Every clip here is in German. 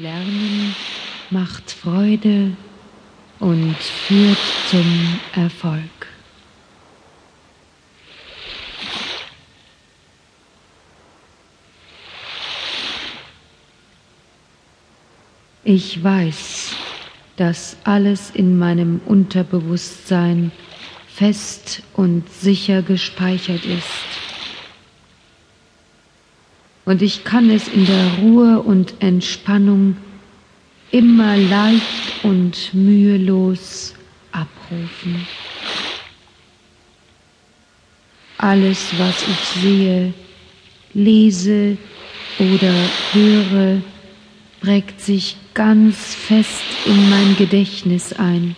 Lernen macht Freude und führt zum Erfolg. Ich weiß, dass alles in meinem Unterbewusstsein fest und sicher gespeichert ist. Und ich kann es in der Ruhe und Entspannung immer leicht und mühelos abrufen. Alles, was ich sehe, lese oder höre, prägt sich ganz fest in mein Gedächtnis ein.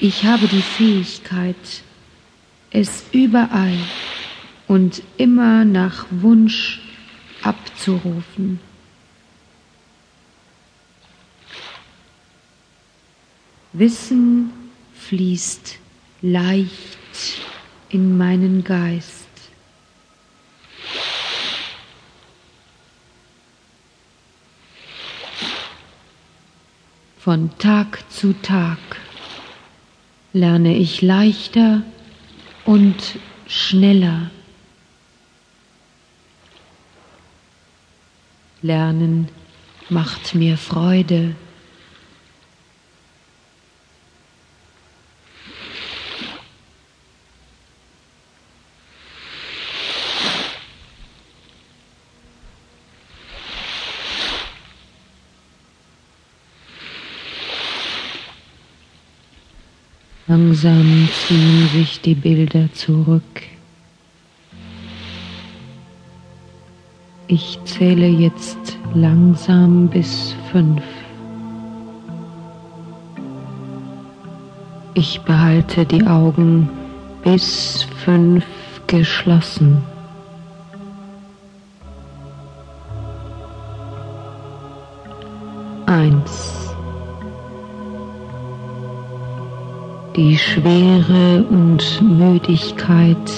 Ich habe die Fähigkeit, es überall und immer nach Wunsch abzurufen. Wissen fließt leicht in meinen Geist. Von Tag zu Tag lerne ich leichter und schneller. Lernen macht mir Freude. Langsam ziehen sich die Bilder zurück. Ich zähle jetzt langsam bis fünf. Ich behalte die Augen bis fünf geschlossen. Eins. Die Schwere und Müdigkeit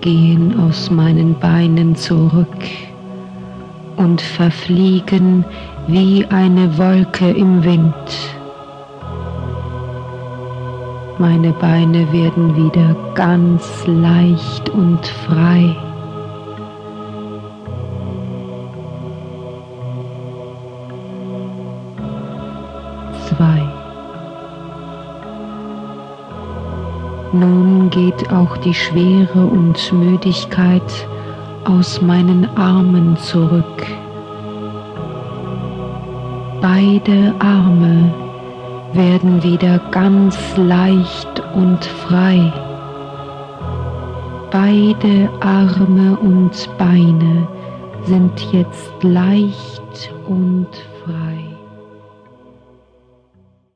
gehen aus meinen Beinen zurück und verfliegen wie eine Wolke im Wind. Meine Beine werden wieder ganz leicht und frei. Zwei. Nun geht auch die Schwere und Müdigkeit aus meinen Armen zurück. Beide Arme werden wieder ganz leicht und frei. Beide Arme und Beine sind jetzt leicht und frei.